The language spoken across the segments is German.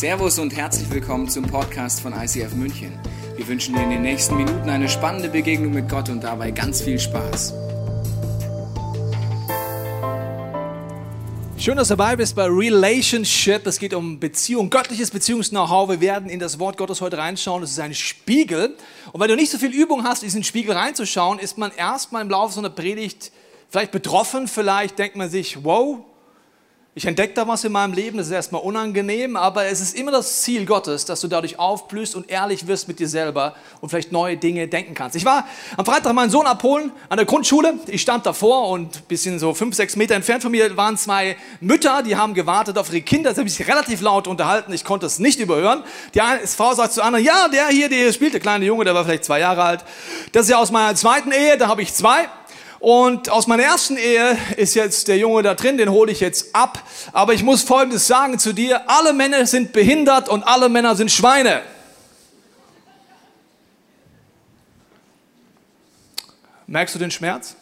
Servus und herzlich willkommen zum Podcast von ICF München. Wir wünschen dir in den nächsten Minuten eine spannende Begegnung mit Gott und dabei ganz viel Spaß. Schön, dass du dabei bist bei Relationship. Es geht um Beziehung, göttliches Beziehungs-Know-how. Wir werden in das Wort Gottes heute reinschauen. Es ist ein Spiegel. Und wenn du nicht so viel Übung hast, in diesen Spiegel reinzuschauen, ist man erstmal im Laufe so einer Predigt vielleicht betroffen. Vielleicht denkt man sich, wow, ich entdecke da was in meinem Leben, das ist erstmal unangenehm, aber es ist immer das Ziel Gottes, dass du dadurch aufblühst und ehrlich wirst mit dir selber und vielleicht neue Dinge denken kannst. Ich war am Freitag meinen Sohn abholen an der Grundschule. Ich stand davor und ein bisschen so fünf, sechs Meter entfernt von mir waren zwei Mütter, die haben gewartet auf ihre Kinder. Sie haben sich relativ laut unterhalten, ich konnte es nicht überhören. Die eine Frau sagt zu anderen, ja, der hier, der spielt, der kleine Junge, der war vielleicht zwei Jahre alt. Das ist ja aus meiner zweiten Ehe, da habe ich zwei. Und aus meiner ersten Ehe ist jetzt der Junge da drin, den hole ich jetzt ab. Aber ich muss Folgendes sagen zu dir. Alle Männer sind behindert und alle Männer sind Schweine. Merkst du den Schmerz?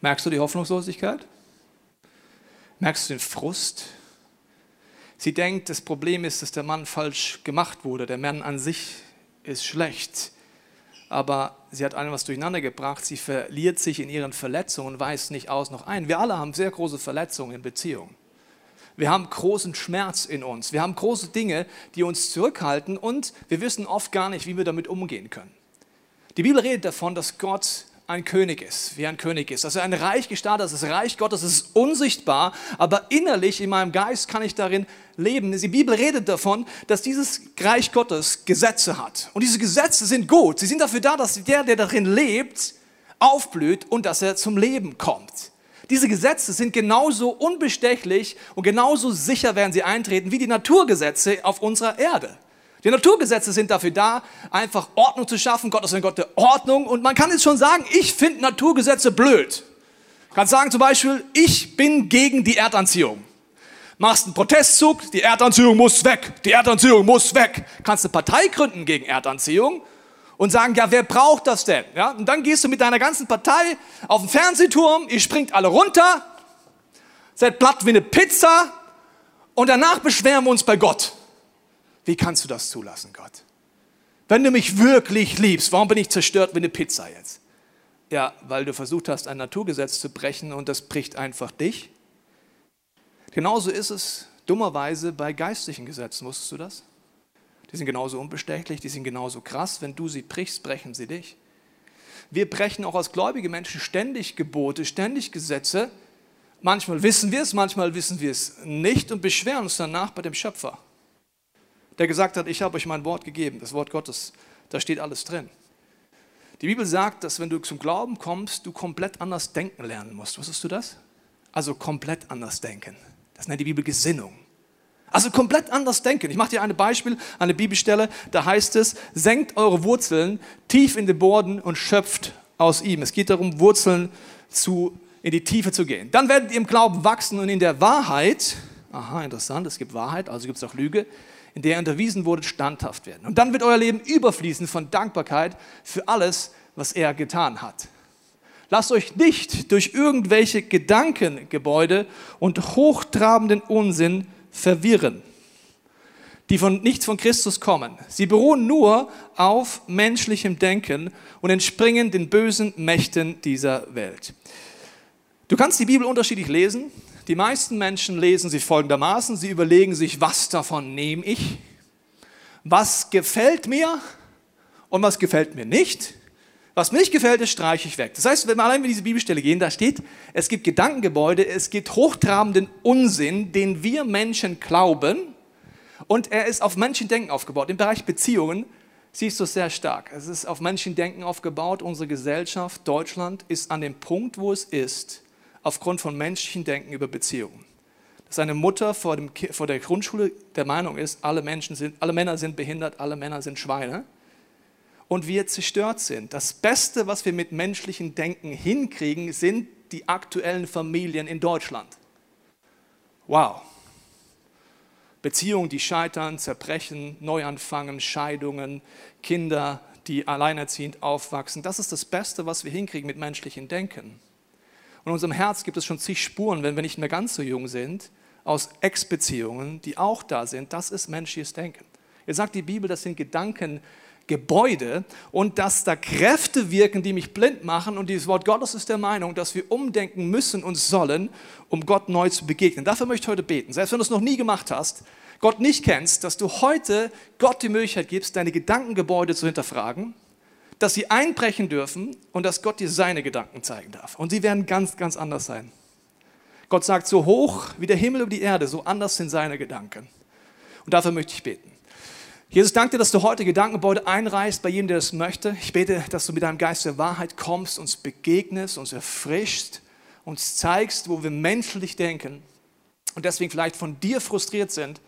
Merkst du die Hoffnungslosigkeit? Merkst du den Frust? Sie denkt, das Problem ist, dass der Mann falsch gemacht wurde. Der Mann an sich ist schlecht aber sie hat einem was durcheinander gebracht. Sie verliert sich in ihren Verletzungen weiß nicht aus noch ein. Wir alle haben sehr große Verletzungen in Beziehungen. Wir haben großen Schmerz in uns. Wir haben große Dinge, die uns zurückhalten und wir wissen oft gar nicht, wie wir damit umgehen können. Die Bibel redet davon, dass Gott ein König ist, wie ein König ist. Er ein Reich gestartet ist, das Reich Gottes ist unsichtbar, aber innerlich in meinem Geist kann ich darin leben. Die Bibel redet davon, dass dieses Reich Gottes Gesetze hat. Und diese Gesetze sind gut. Sie sind dafür da, dass der, der darin lebt, aufblüht und dass er zum Leben kommt. Diese Gesetze sind genauso unbestechlich und genauso sicher werden sie eintreten wie die Naturgesetze auf unserer Erde. Die Naturgesetze sind dafür da, einfach Ordnung zu schaffen. Gott ist ein Gott der Ordnung. Und man kann jetzt schon sagen, ich finde Naturgesetze blöd. Du kannst sagen zum Beispiel, ich bin gegen die Erdanziehung. Machst einen Protestzug, die Erdanziehung muss weg, die Erdanziehung muss weg. Kannst eine Partei gründen gegen Erdanziehung und sagen, ja, wer braucht das denn? Ja, und dann gehst du mit deiner ganzen Partei auf den Fernsehturm, ihr springt alle runter, seid platt wie eine Pizza und danach beschweren wir uns bei Gott. Wie kannst du das zulassen, Gott? Wenn du mich wirklich liebst, warum bin ich zerstört wie eine Pizza jetzt? Ja, weil du versucht hast, ein Naturgesetz zu brechen und das bricht einfach dich. Genauso ist es dummerweise bei geistlichen Gesetzen, wusstest du das? Die sind genauso unbestechlich, die sind genauso krass. Wenn du sie brichst, brechen sie dich. Wir brechen auch als gläubige Menschen ständig Gebote, ständig Gesetze. Manchmal wissen wir es, manchmal wissen wir es nicht und beschweren uns danach bei dem Schöpfer der gesagt hat, ich habe euch mein Wort gegeben, das Wort Gottes, da steht alles drin. Die Bibel sagt, dass wenn du zum Glauben kommst, du komplett anders denken lernen musst. Wusstest du das? Also komplett anders denken. Das nennt die Bibel Gesinnung. Also komplett anders denken. Ich mache dir ein Beispiel, eine Bibelstelle, da heißt es, senkt eure Wurzeln tief in den Boden und schöpft aus ihm. Es geht darum, Wurzeln zu, in die Tiefe zu gehen. Dann werdet ihr im Glauben wachsen und in der Wahrheit, aha, interessant, es gibt Wahrheit, also gibt es auch Lüge, in der ihr unterwiesen wurde, standhaft werden. Und dann wird euer Leben überfließen von Dankbarkeit für alles, was er getan hat. Lasst euch nicht durch irgendwelche Gedankengebäude und hochtrabenden Unsinn verwirren, die von nichts von Christus kommen. Sie beruhen nur auf menschlichem Denken und entspringen den bösen Mächten dieser Welt. Du kannst die Bibel unterschiedlich lesen. Die meisten Menschen lesen sie folgendermaßen, sie überlegen sich, was davon nehme ich, was gefällt mir und was gefällt mir nicht. Was mir nicht gefällt, das streiche ich weg. Das heißt, wenn wir allein in diese Bibelstelle gehen, da steht, es gibt Gedankengebäude, es gibt hochtrabenden Unsinn, den wir Menschen glauben und er ist auf Menschendenken aufgebaut. Im Bereich Beziehungen siehst du es sehr stark. Es ist auf Menschendenken aufgebaut. Unsere Gesellschaft, Deutschland, ist an dem Punkt, wo es ist, aufgrund von menschlichen Denken über Beziehungen. Dass eine Mutter vor, dem, vor der Grundschule der Meinung ist, alle, Menschen sind, alle Männer sind behindert, alle Männer sind Schweine und wir zerstört sind. Das Beste, was wir mit menschlichen Denken hinkriegen, sind die aktuellen Familien in Deutschland. Wow. Beziehungen, die scheitern, zerbrechen, Neuanfangen, Scheidungen, Kinder, die alleinerziehend aufwachsen. Das ist das Beste, was wir hinkriegen mit menschlichen Denken. Und in unserem Herz gibt es schon zig Spuren, wenn wir nicht mehr ganz so jung sind, aus Ex-Beziehungen, die auch da sind, das ist menschliches Denken. Jetzt sagt die Bibel, das sind Gedankengebäude und dass da Kräfte wirken, die mich blind machen. Und dieses Wort Gottes ist der Meinung, dass wir umdenken müssen und sollen, um Gott neu zu begegnen. Dafür möchte ich heute beten. Selbst wenn du es noch nie gemacht hast, Gott nicht kennst, dass du heute Gott die Möglichkeit gibst, deine Gedankengebäude zu hinterfragen, dass sie einbrechen dürfen und dass Gott dir seine Gedanken zeigen darf. Und sie werden ganz, ganz anders sein. Gott sagt, so hoch wie der Himmel über die Erde, so anders sind seine Gedanken. Und dafür möchte ich beten. Jesus, danke dir, dass du heute Gedankengebäude einreißt bei jedem, der das möchte. Ich bete, dass du mit deinem Geist der Wahrheit kommst, uns begegnest, uns erfrischst, uns zeigst, wo wir menschlich denken und deswegen vielleicht von dir frustriert sind,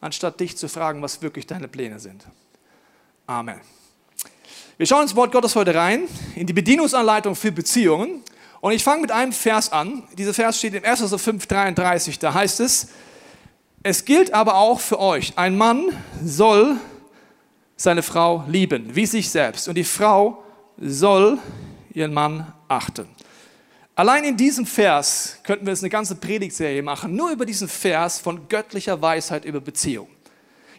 anstatt dich zu fragen, was wirklich deine Pläne sind. Amen. Wir schauen ins Wort Gottes heute rein, in die Bedienungsanleitung für Beziehungen. Und ich fange mit einem Vers an. Dieser Vers steht in 1. 5,33. Da heißt es, es gilt aber auch für euch, ein Mann soll seine Frau lieben, wie sich selbst. Und die Frau soll ihren Mann achten. Allein in diesem Vers könnten wir jetzt eine ganze Predigtserie machen, nur über diesen Vers von göttlicher Weisheit über Beziehung.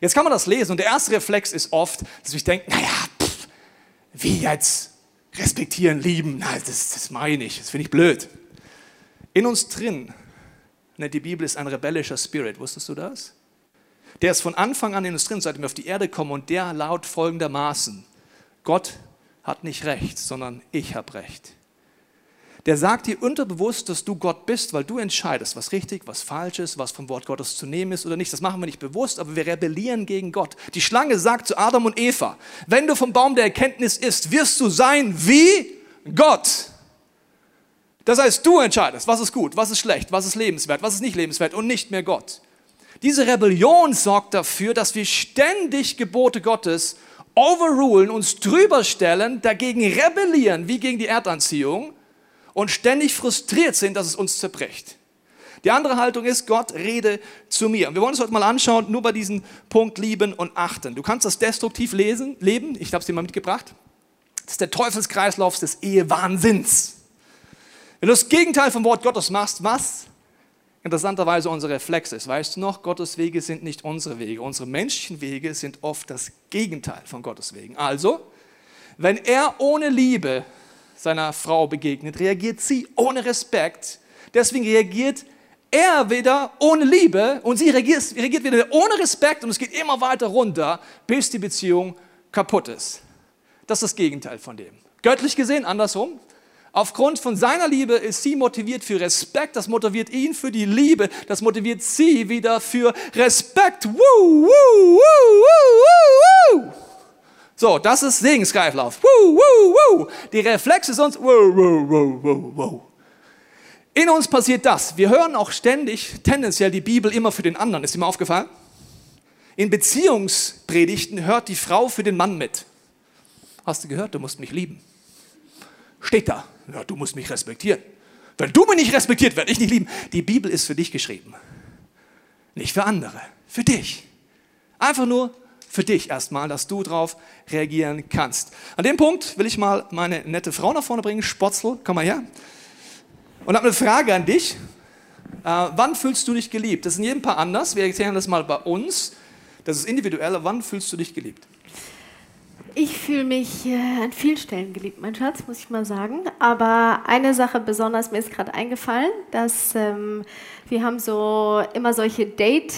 Jetzt kann man das lesen und der erste Reflex ist oft, dass ich denke, naja, wie jetzt respektieren, lieben, na, das, das meine ich, das finde ich blöd. In uns drin, nennt die Bibel, ist ein rebellischer Spirit, wusstest du das? Der ist von Anfang an in uns drin, seitdem wir auf die Erde kommen. Und der laut folgendermaßen, Gott hat nicht recht, sondern ich habe recht der sagt dir unterbewusst, dass du Gott bist, weil du entscheidest, was richtig, was falsch ist, was vom Wort Gottes zu nehmen ist oder nicht. Das machen wir nicht bewusst, aber wir rebellieren gegen Gott. Die Schlange sagt zu Adam und Eva, wenn du vom Baum der Erkenntnis isst, wirst du sein wie Gott. Das heißt, du entscheidest, was ist gut, was ist schlecht, was ist lebenswert, was ist nicht lebenswert und nicht mehr Gott. Diese Rebellion sorgt dafür, dass wir ständig Gebote Gottes overrulen, uns drüber stellen, dagegen rebellieren, wie gegen die Erdanziehung und ständig frustriert sind, dass es uns zerbricht. Die andere Haltung ist, Gott rede zu mir. Und wir wollen uns heute mal anschauen, nur bei diesem Punkt lieben und achten. Du kannst das destruktiv lesen, leben, ich habe es dir mal mitgebracht. Das ist der Teufelskreislauf des Ehewahnsinns. Wenn du das Gegenteil vom Wort Gottes machst, was interessanterweise unser Reflex ist, weißt du noch, Gottes Wege sind nicht unsere Wege. Unsere menschlichen Wege sind oft das Gegenteil von Gottes Wegen. Also, wenn er ohne Liebe seiner Frau begegnet, reagiert sie ohne Respekt. Deswegen reagiert er wieder ohne Liebe und sie reagiert, reagiert wieder ohne Respekt und es geht immer weiter runter, bis die Beziehung kaputt ist. Das ist das Gegenteil von dem. Göttlich gesehen andersrum. Aufgrund von seiner Liebe ist sie motiviert für Respekt, das motiviert ihn für die Liebe, das motiviert sie wieder für Respekt. Woo, woo, woo. So, das ist Segensgreiflauf. Woo, woo, woo. Die Reflexe sonst. Woo, woo, woo, woo, woo. In uns passiert das. Wir hören auch ständig, tendenziell die Bibel immer für den anderen. Ist dir mal aufgefallen? In Beziehungspredigten hört die Frau für den Mann mit. Hast du gehört? Du musst mich lieben. Steht da. Ja, du musst mich respektieren. Wenn du mich nicht respektiert, werde ich nicht lieben. Die Bibel ist für dich geschrieben. Nicht für andere. Für dich. Einfach nur für dich erstmal, dass du darauf reagieren kannst. An dem Punkt will ich mal meine nette Frau nach vorne bringen. Spotzel, komm mal her. Und habe eine Frage an dich. Äh, wann fühlst du dich geliebt? Das ist in jedem Paar anders. Wir erklären das mal bei uns. Das ist individuell. Wann fühlst du dich geliebt? Ich fühle mich äh, an vielen Stellen geliebt, mein Schatz, muss ich mal sagen. Aber eine Sache besonders mir ist gerade eingefallen, dass ähm, wir haben so immer solche Date-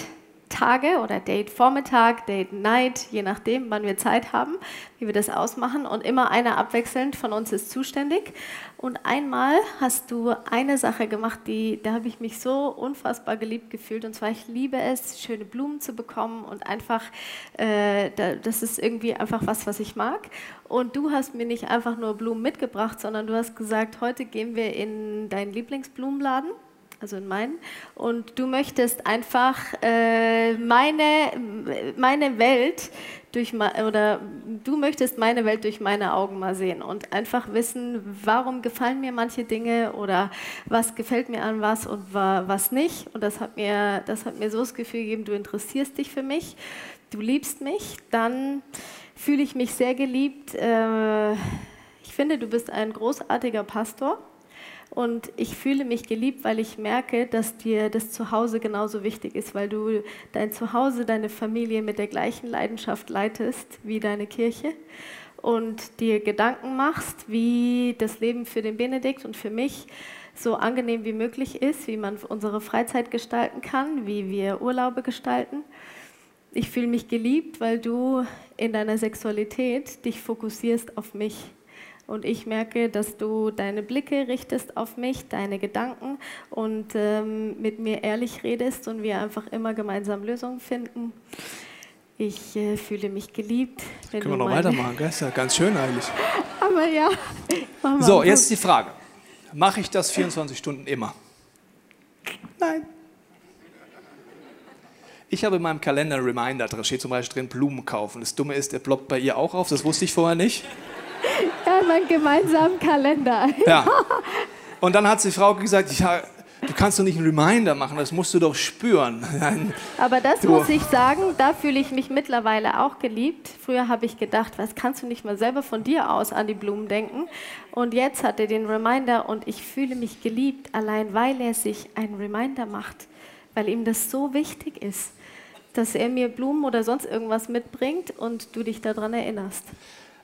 Tage oder Date Vormittag, Date Night, je nachdem, wann wir Zeit haben, wie wir das ausmachen. Und immer einer abwechselnd von uns ist zuständig. Und einmal hast du eine Sache gemacht, die, da habe ich mich so unfassbar geliebt gefühlt. Und zwar, ich liebe es, schöne Blumen zu bekommen und einfach, äh, das ist irgendwie einfach was, was ich mag. Und du hast mir nicht einfach nur Blumen mitgebracht, sondern du hast gesagt, heute gehen wir in deinen Lieblingsblumenladen also in meinen. Und du möchtest einfach äh, meine, meine Welt durch oder du möchtest meine Welt durch meine Augen mal sehen und einfach wissen, warum gefallen mir manche Dinge oder was gefällt mir an was und was nicht. Und das hat mir, das hat mir so das Gefühl gegeben, du interessierst dich für mich, du liebst mich, dann fühle ich mich sehr geliebt. Äh, ich finde, du bist ein großartiger Pastor Und ich fühle mich geliebt, weil ich merke, dass dir das Zuhause genauso wichtig ist, weil du dein Zuhause, deine Familie mit der gleichen Leidenschaft leitest wie deine Kirche und dir Gedanken machst, wie das Leben für den Benedikt und für mich so angenehm wie möglich ist, wie man unsere Freizeit gestalten kann, wie wir Urlaube gestalten. Ich fühle mich geliebt, weil du in deiner Sexualität dich fokussierst auf mich. Und ich merke, dass du deine Blicke richtest auf mich, deine Gedanken und ähm, mit mir ehrlich redest und wir einfach immer gemeinsam Lösungen finden. Ich äh, fühle mich geliebt. Können wir noch weitermachen, gell? Ist ja ganz schön eigentlich. Aber ja. So, jetzt die Frage. Mache ich das 24 Stunden immer? Nein. Ich habe in meinem Kalender einen Reminder, da steht zum Beispiel drin Blumen kaufen. Das Dumme ist, der blockt bei ihr auch auf, das wusste ich vorher nicht. Ja, mein gemeinsamen Kalender. Ja. Und dann hat die Frau gesagt, ja, du kannst doch nicht einen Reminder machen, das musst du doch spüren. Aber das du. muss ich sagen, da fühle ich mich mittlerweile auch geliebt. Früher habe ich gedacht, was kannst du nicht mal selber von dir aus an die Blumen denken? Und jetzt hat er den Reminder und ich fühle mich geliebt, allein weil er sich einen Reminder macht, weil ihm das so wichtig ist, dass er mir Blumen oder sonst irgendwas mitbringt und du dich daran erinnerst.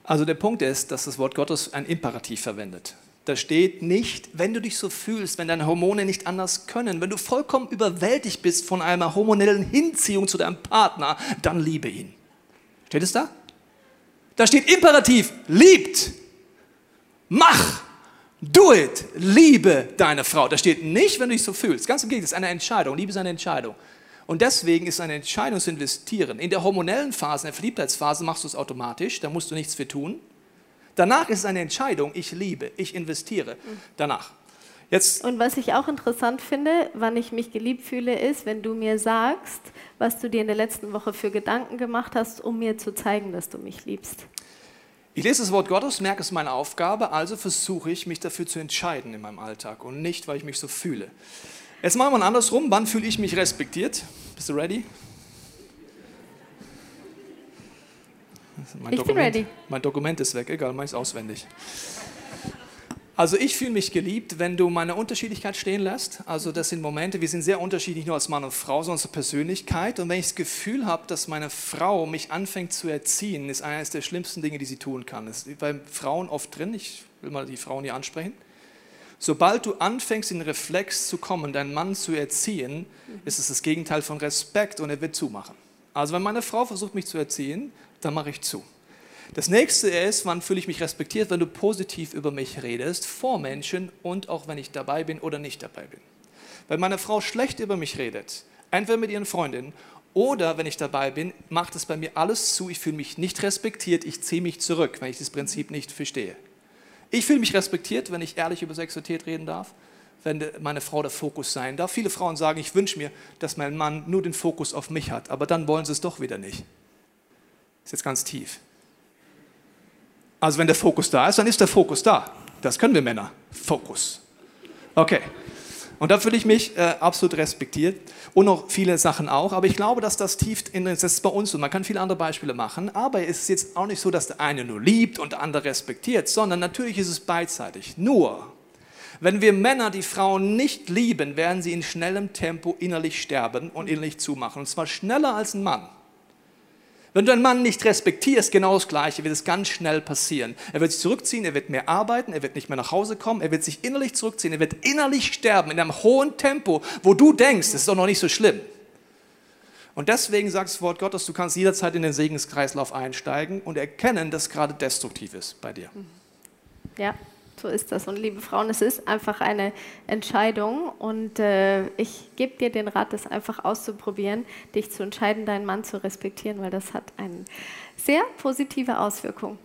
Also der Punkt ist, dass das Wort Gottes ein Imperativ verwendet. Da steht nicht, wenn du dich so fühlst, wenn deine Hormone nicht anders können, wenn du vollkommen überwältigt bist von einer hormonellen Hinziehung zu deinem Partner, dann liebe ihn. Steht es da? Da steht Imperativ, liebt, mach, do it, liebe deine Frau. Da steht nicht, wenn du dich so fühlst. Ganz im Gegenteil, es ist eine Entscheidung. Liebe ist eine Entscheidung. Und deswegen ist eine Entscheidung zu investieren. In der hormonellen Phase, in der Verliebtheitsphase machst du es automatisch, da musst du nichts für tun. Danach ist es eine Entscheidung, ich liebe, ich investiere. Danach. Jetzt und was ich auch interessant finde, wann ich mich geliebt fühle, ist, wenn du mir sagst, was du dir in der letzten Woche für Gedanken gemacht hast, um mir zu zeigen, dass du mich liebst. Ich lese das Wort Gottes, merke es meine Aufgabe, also versuche ich, mich dafür zu entscheiden in meinem Alltag und nicht, weil ich mich so fühle. Jetzt machen wir andersrum. Wann fühle ich mich respektiert? Bist du ready? Mein ich Dokument, bin ready. Mein Dokument ist weg, egal, meins auswendig. Also ich fühle mich geliebt, wenn du meine Unterschiedlichkeit stehen lässt. Also das sind Momente, wir sind sehr unterschiedlich, nicht nur als Mann und Frau, sondern als Persönlichkeit. Und wenn ich das Gefühl habe, dass meine Frau mich anfängt zu erziehen, ist eines der schlimmsten Dinge, die sie tun kann. Das ist bei Frauen oft drin, ich will mal die Frauen hier ansprechen. Sobald du anfängst, in den Reflex zu kommen, deinen Mann zu erziehen, ist es das Gegenteil von Respekt und er wird zumachen. Also wenn meine Frau versucht, mich zu erziehen, dann mache ich zu. Das nächste ist, wann fühle ich mich respektiert, wenn du positiv über mich redest, vor Menschen und auch wenn ich dabei bin oder nicht dabei bin. Wenn meine Frau schlecht über mich redet, entweder mit ihren Freundinnen oder wenn ich dabei bin, macht es bei mir alles zu, ich fühle mich nicht respektiert, ich ziehe mich zurück, wenn ich das Prinzip nicht verstehe. Ich fühle mich respektiert, wenn ich ehrlich über Sexualität reden darf, wenn meine Frau der Fokus sein darf. Viele Frauen sagen, ich wünsche mir, dass mein Mann nur den Fokus auf mich hat, aber dann wollen sie es doch wieder nicht. Ist jetzt ganz tief. Also wenn der Fokus da ist, dann ist der Fokus da. Das können wir Männer. Fokus. Okay. Und da fühle ich mich äh, absolut respektiert und noch viele Sachen auch. Aber ich glaube, dass das tief in das ist bei uns und man kann viele andere Beispiele machen. Aber es ist jetzt auch nicht so, dass der eine nur liebt und der andere respektiert, sondern natürlich ist es beidseitig. Nur, wenn wir Männer die Frauen nicht lieben, werden sie in schnellem Tempo innerlich sterben und innerlich zumachen. Und zwar schneller als ein Mann. Wenn du einen Mann nicht respektierst, genau das Gleiche, wird es ganz schnell passieren. Er wird sich zurückziehen, er wird mehr arbeiten, er wird nicht mehr nach Hause kommen, er wird sich innerlich zurückziehen, er wird innerlich sterben in einem hohen Tempo, wo du denkst, es ist doch noch nicht so schlimm. Und deswegen sagt das Wort Gottes, du kannst jederzeit in den Segenskreislauf einsteigen und erkennen, dass gerade destruktiv ist bei dir. Ja, so ist das. Und liebe Frauen, es ist einfach eine Entscheidung. Und äh, ich gebe dir den Rat, das einfach auszuprobieren, dich zu entscheiden, deinen Mann zu respektieren, weil das hat eine sehr positive Auswirkung.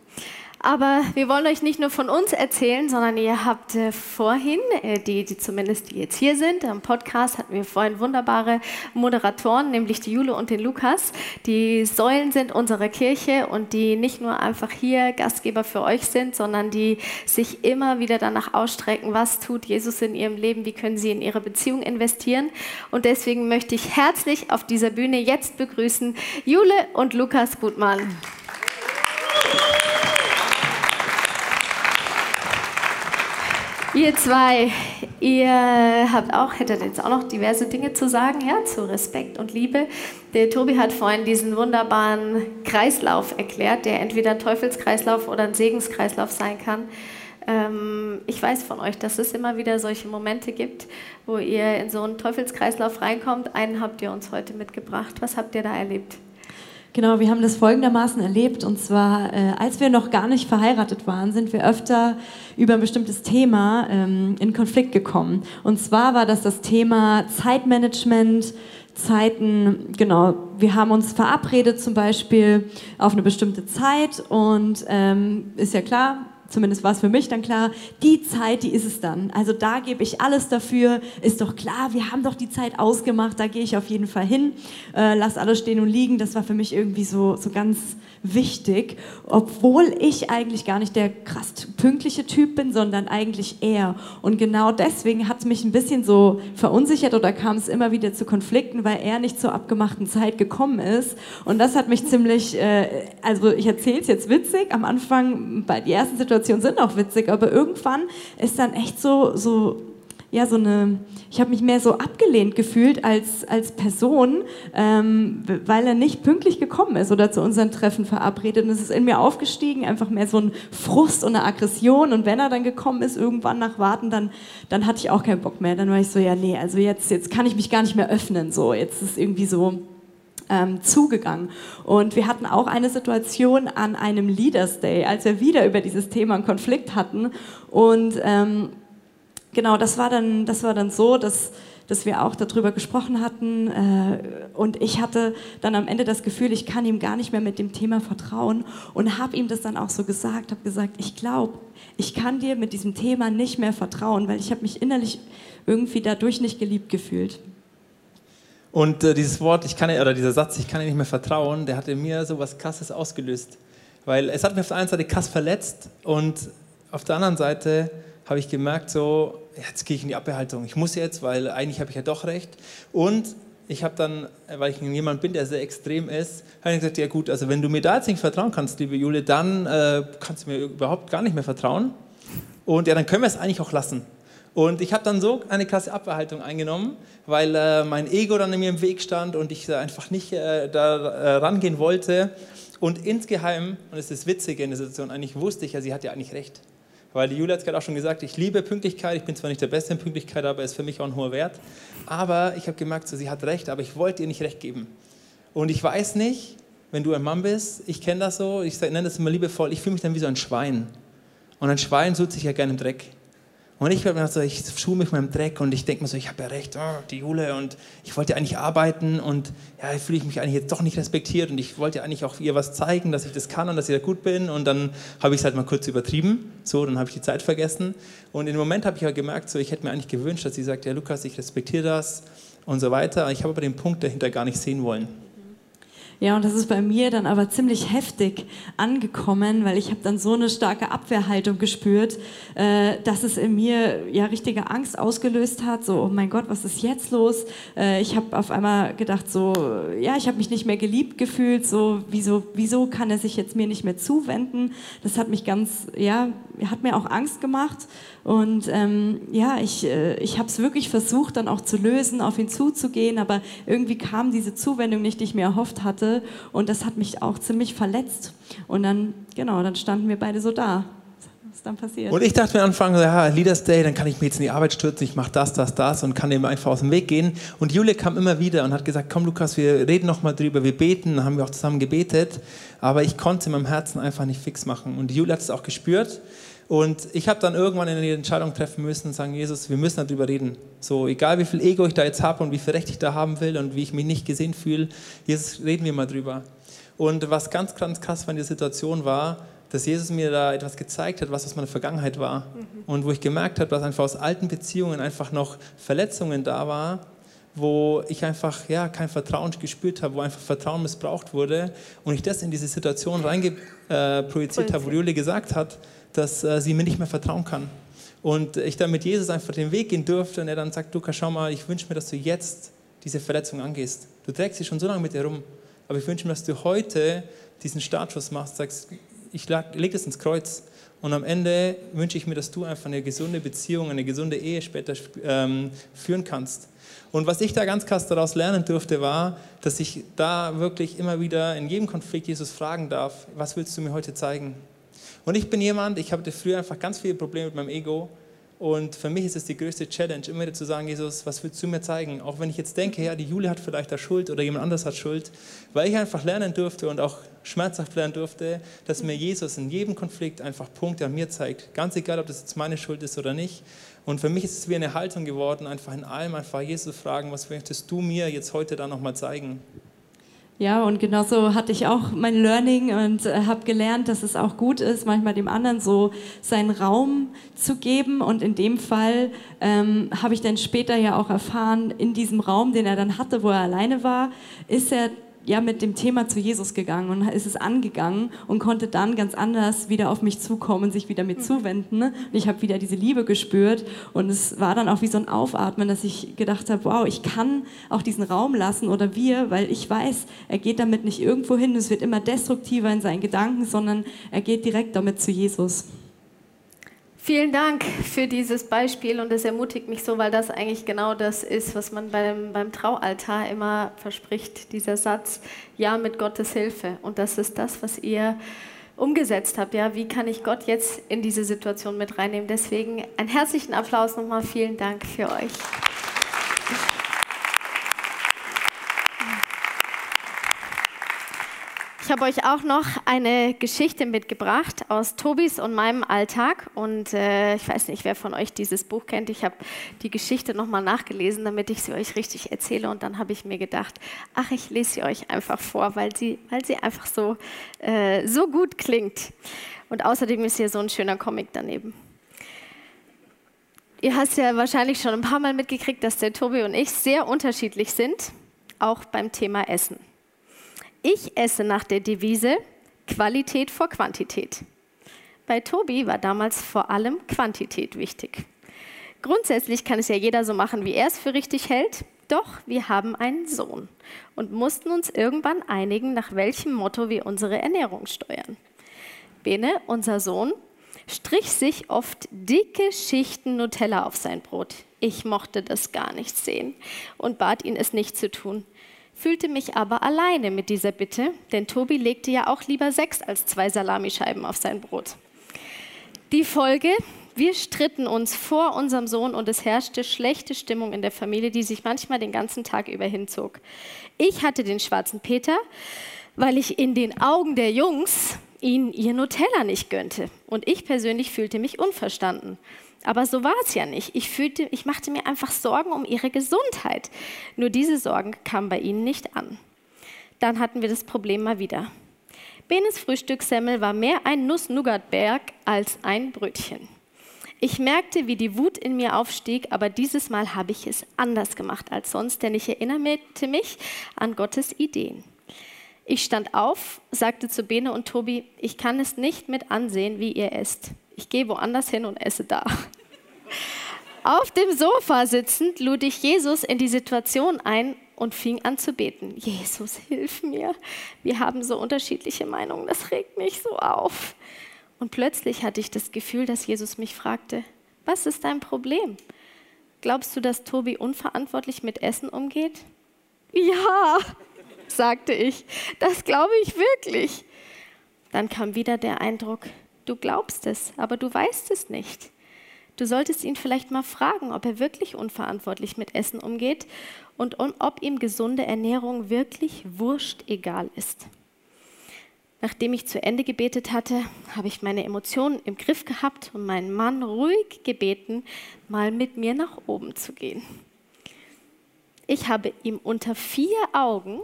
Aber wir wollen euch nicht nur von uns erzählen, sondern ihr habt äh, vorhin, äh, die, die zumindest die jetzt hier sind, am Podcast hatten wir vorhin wunderbare Moderatoren, nämlich die Jule und den Lukas, die Säulen sind unserer Kirche und die nicht nur einfach hier Gastgeber für euch sind, sondern die sich immer wieder danach ausstrecken, was tut Jesus in ihrem Leben, wie können sie in ihre Beziehung investieren. Und deswegen möchte ich herzlich auf dieser Bühne jetzt begrüßen Jule und Lukas Gutmann. Ihr zwei, ihr habt auch, hättet jetzt auch noch diverse Dinge zu sagen, ja, zu Respekt und Liebe. Der Tobi hat vorhin diesen wunderbaren Kreislauf erklärt, der entweder ein Teufelskreislauf oder ein Segenskreislauf sein kann. Ähm, ich weiß von euch, dass es immer wieder solche Momente gibt, wo ihr in so einen Teufelskreislauf reinkommt. Einen habt ihr uns heute mitgebracht. Was habt ihr da erlebt? Genau, wir haben das folgendermaßen erlebt. Und zwar, äh, als wir noch gar nicht verheiratet waren, sind wir öfter über ein bestimmtes Thema ähm, in Konflikt gekommen. Und zwar war das das Thema Zeitmanagement, Zeiten, genau, wir haben uns verabredet zum Beispiel auf eine bestimmte Zeit und ähm, ist ja klar, zumindest war es für mich dann klar, die Zeit, die ist es dann. Also da gebe ich alles dafür, ist doch klar, wir haben doch die Zeit ausgemacht, da gehe ich auf jeden Fall hin, äh, lass alles stehen und liegen. Das war für mich irgendwie so, so ganz wichtig, obwohl ich eigentlich gar nicht der krass pünktliche Typ bin, sondern eigentlich er. Und genau deswegen hat es mich ein bisschen so verunsichert oder kam es immer wieder zu Konflikten, weil er nicht zur abgemachten Zeit gekommen ist. Und das hat mich ziemlich, äh, also ich erzähle es jetzt witzig, am Anfang, bei die ersten Situationen sind auch witzig, aber irgendwann ist dann echt so, so ja, so eine, ich habe mich mehr so abgelehnt gefühlt als, als Person, ähm, weil er nicht pünktlich gekommen ist oder zu unseren Treffen verabredet. Und es ist in mir aufgestiegen, einfach mehr so ein Frust und eine Aggression. Und wenn er dann gekommen ist, irgendwann nach Warten, dann, dann hatte ich auch keinen Bock mehr. Dann war ich so, ja, nee, also jetzt, jetzt kann ich mich gar nicht mehr öffnen. So, jetzt ist irgendwie so, ähm, zugegangen. Und wir hatten auch eine Situation an einem Leaders Day, als wir wieder über dieses Thema einen Konflikt hatten. Und ähm, genau, das war dann, das war dann so, dass, dass wir auch darüber gesprochen hatten äh, und ich hatte dann am Ende das Gefühl, ich kann ihm gar nicht mehr mit dem Thema vertrauen und habe ihm das dann auch so gesagt, habe gesagt, ich glaube, ich kann dir mit diesem Thema nicht mehr vertrauen, weil ich habe mich innerlich irgendwie dadurch nicht geliebt gefühlt. Und äh, dieses Wort, ich kann oder dieser Satz, ich kann dir nicht mehr vertrauen, der hat in mir so was Krasses ausgelöst, weil es hat mich auf der einen Seite krass verletzt und auf der anderen Seite habe ich gemerkt, so, jetzt gehe ich in die Abwehrhaltung. Ich muss jetzt, weil eigentlich habe ich ja doch recht. Und ich habe dann, weil ich jemand bin, der sehr extrem ist, habe ich gesagt, ja gut, also wenn du mir da jetzt nicht vertrauen kannst, liebe Jule, dann äh, kannst du mir überhaupt gar nicht mehr vertrauen. Und ja, dann können wir es eigentlich auch lassen. Und ich habe dann so eine klasse Abwehrhaltung eingenommen, weil äh, mein Ego dann in mir im Weg stand und ich einfach nicht äh, da äh, rangehen wollte. Und insgeheim, und es ist witzig in der Situation, eigentlich wusste ich ja, sie hat ja eigentlich recht. Weil die Julia hat gerade auch schon gesagt, ich liebe Pünktlichkeit. Ich bin zwar nicht der Beste in Pünktlichkeit, aber ist für mich auch ein hoher Wert. Aber ich habe gemerkt, so, sie hat recht, aber ich wollte ihr nicht recht geben. Und ich weiß nicht, wenn du ein Mann bist, ich kenne das so, ich nenne das immer liebevoll, ich fühle mich dann wie so ein Schwein. Und ein Schwein sucht sich ja gerne im Dreck. Und ich so, ich schuhe mich im Dreck und ich denke mir so, ich habe ja recht, oh, die Jule und ich wollte eigentlich arbeiten und ja, fühle ich mich eigentlich jetzt doch nicht respektiert und ich wollte eigentlich auch ihr was zeigen, dass ich das kann und dass ich da gut bin und dann habe ich es halt mal kurz übertrieben, so, dann habe ich die Zeit vergessen und in dem Moment habe ich ja gemerkt, so, ich hätte mir eigentlich gewünscht, dass sie sagt, ja Lukas, ich respektiere das und so weiter. Ich habe aber den Punkt dahinter gar nicht sehen wollen. Ja, und das ist bei mir dann aber ziemlich heftig angekommen, weil ich habe dann so eine starke Abwehrhaltung gespürt, äh, dass es in mir ja richtige Angst ausgelöst hat. So, oh mein Gott, was ist jetzt los? Äh, ich habe auf einmal gedacht, so, ja, ich habe mich nicht mehr geliebt gefühlt. So, wieso, wieso kann er sich jetzt mir nicht mehr zuwenden? Das hat mich ganz, ja, hat mir auch Angst gemacht. Und ähm, ja, ich, äh, ich habe es wirklich versucht, dann auch zu lösen, auf ihn zuzugehen, aber irgendwie kam diese Zuwendung nicht, die ich mir erhofft hatte. Und das hat mich auch ziemlich verletzt. Und dann, genau, dann standen wir beide so da. Was dann passiert? Und ich dachte mir anfangen, ja, Leaders Day, dann kann ich mir jetzt in die Arbeit stürzen, ich mache das, das, das und kann dem einfach aus dem Weg gehen. Und Julia kam immer wieder und hat gesagt, komm Lukas, wir reden noch mal drüber, wir beten, dann haben wir auch zusammen gebetet. Aber ich konnte in meinem Herzen einfach nicht fix machen. Und Julia hat es auch gespürt. Und ich habe dann irgendwann eine Entscheidung treffen müssen und sagen, Jesus, wir müssen darüber reden. So, egal wie viel Ego ich da jetzt habe und wie viel Recht ich da haben will und wie ich mich nicht gesehen fühle, Jesus, reden wir mal drüber. Und was ganz, ganz krass war in der Situation war, dass Jesus mir da etwas gezeigt hat, was aus meiner Vergangenheit war. Mhm. Und wo ich gemerkt habe, dass einfach aus alten Beziehungen einfach noch Verletzungen da waren, wo ich einfach ja, kein Vertrauen gespürt habe, wo einfach Vertrauen missbraucht wurde. Und ich das in diese Situation reingeprojiziert äh, habe, wo Juli gesagt hat, dass äh, sie mir nicht mehr vertrauen kann. Und ich dann mit Jesus einfach den Weg gehen durfte und er dann sagt, Luca, schau mal, ich wünsche mir, dass du jetzt diese Verletzung angehst. Du trägst sie schon so lange mit dir rum, aber ich wünsche mir, dass du heute diesen Startschuss machst, sagst, ich lege das ins Kreuz. Und am Ende wünsche ich mir, dass du einfach eine gesunde Beziehung, eine gesunde Ehe später ähm, führen kannst. Und was ich da ganz krass daraus lernen durfte, war, dass ich da wirklich immer wieder in jedem Konflikt Jesus fragen darf, was willst du mir heute zeigen? Und ich bin jemand, ich hatte früher einfach ganz viele Probleme mit meinem Ego und für mich ist es die größte Challenge, immer wieder zu sagen, Jesus, was willst du mir zeigen? Auch wenn ich jetzt denke, ja, die Julia hat vielleicht da Schuld oder jemand anders hat Schuld, weil ich einfach lernen durfte und auch schmerzhaft lernen durfte, dass mir Jesus in jedem Konflikt einfach Punkte an mir zeigt. Ganz egal, ob das jetzt meine Schuld ist oder nicht. Und für mich ist es wie eine Haltung geworden, einfach in allem einfach Jesus fragen, was möchtest du mir jetzt heute da nochmal zeigen? Ja, und genauso hatte ich auch mein Learning und äh, habe gelernt, dass es auch gut ist, manchmal dem anderen so seinen Raum zu geben. Und in dem Fall ähm, habe ich dann später ja auch erfahren, in diesem Raum, den er dann hatte, wo er alleine war, ist er ja mit dem Thema zu Jesus gegangen und ist es angegangen und konnte dann ganz anders wieder auf mich zukommen, sich wieder mit mhm. zuwenden. Und ich habe wieder diese Liebe gespürt und es war dann auch wie so ein Aufatmen, dass ich gedacht habe, wow, ich kann auch diesen Raum lassen oder wir, weil ich weiß, er geht damit nicht irgendwo hin, es wird immer destruktiver in seinen Gedanken, sondern er geht direkt damit zu Jesus. Vielen Dank für dieses Beispiel und es ermutigt mich so, weil das eigentlich genau das ist, was man beim, beim Traualtar immer verspricht, dieser Satz, ja mit Gottes Hilfe. Und das ist das, was ihr umgesetzt habt. Ja, wie kann ich Gott jetzt in diese Situation mit reinnehmen? Deswegen einen herzlichen Applaus nochmal. Vielen Dank für euch. Ich habe euch auch noch eine Geschichte mitgebracht aus Tobis und meinem Alltag. Und äh, ich weiß nicht, wer von euch dieses Buch kennt. Ich habe die Geschichte nochmal nachgelesen, damit ich sie euch richtig erzähle. Und dann habe ich mir gedacht, ach, ich lese sie euch einfach vor, weil sie, weil sie einfach so, äh, so gut klingt. Und außerdem ist hier so ein schöner Comic daneben. Ihr habt ja wahrscheinlich schon ein paar Mal mitgekriegt, dass der Tobi und ich sehr unterschiedlich sind, auch beim Thema Essen. Ich esse nach der Devise Qualität vor Quantität. Bei Tobi war damals vor allem Quantität wichtig. Grundsätzlich kann es ja jeder so machen, wie er es für richtig hält, doch wir haben einen Sohn und mussten uns irgendwann einigen, nach welchem Motto wir unsere Ernährung steuern. Bene, unser Sohn, strich sich oft dicke Schichten Nutella auf sein Brot. Ich mochte das gar nicht sehen und bat ihn, es nicht zu tun fühlte mich aber alleine mit dieser Bitte, denn Tobi legte ja auch lieber sechs als zwei Salamischeiben auf sein Brot. Die Folge, wir stritten uns vor unserem Sohn und es herrschte schlechte Stimmung in der Familie, die sich manchmal den ganzen Tag über hinzog. Ich hatte den schwarzen Peter, weil ich in den Augen der Jungs ihnen ihr Nutella nicht gönnte. Und ich persönlich fühlte mich unverstanden. Aber so war es ja nicht. Ich, fühlte, ich machte mir einfach Sorgen um ihre Gesundheit. Nur diese Sorgen kamen bei ihnen nicht an. Dann hatten wir das Problem mal wieder. Benes Frühstückssemmel war mehr ein Nuss-Nougat-Berg als ein Brötchen. Ich merkte, wie die Wut in mir aufstieg, aber dieses Mal habe ich es anders gemacht als sonst, denn ich erinnerte mich an Gottes Ideen. Ich stand auf, sagte zu Bene und Tobi, ich kann es nicht mit ansehen, wie ihr esst ich gehe woanders hin und esse da. Auf dem Sofa sitzend lud ich Jesus in die Situation ein und fing an zu beten. Jesus, hilf mir. Wir haben so unterschiedliche Meinungen, das regt mich so auf. Und plötzlich hatte ich das Gefühl, dass Jesus mich fragte, was ist dein Problem? Glaubst du, dass Tobi unverantwortlich mit Essen umgeht? Ja, sagte ich, das glaube ich wirklich. Dann kam wieder der Eindruck, Du glaubst es, aber du weißt es nicht. Du solltest ihn vielleicht mal fragen, ob er wirklich unverantwortlich mit Essen umgeht und ob ihm gesunde Ernährung wirklich wurscht egal ist. Nachdem ich zu Ende gebetet hatte, habe ich meine Emotionen im Griff gehabt und meinen Mann ruhig gebeten, mal mit mir nach oben zu gehen. Ich habe ihm unter vier Augen,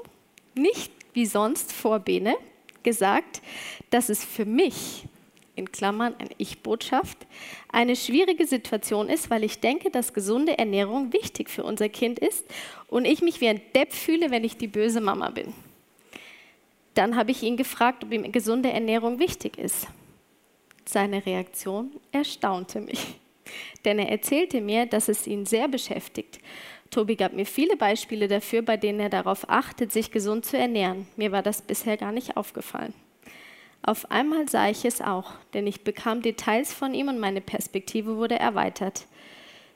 nicht wie sonst vor Bene, gesagt, dass es für mich in Klammern eine Ich-Botschaft, eine schwierige Situation ist, weil ich denke, dass gesunde Ernährung wichtig für unser Kind ist und ich mich wie ein Depp fühle, wenn ich die böse Mama bin. Dann habe ich ihn gefragt, ob ihm gesunde Ernährung wichtig ist. Seine Reaktion erstaunte mich, denn er erzählte mir, dass es ihn sehr beschäftigt. Tobi gab mir viele Beispiele dafür, bei denen er darauf achtet, sich gesund zu ernähren. Mir war das bisher gar nicht aufgefallen. Auf einmal sah ich es auch, denn ich bekam Details von ihm und meine Perspektive wurde erweitert.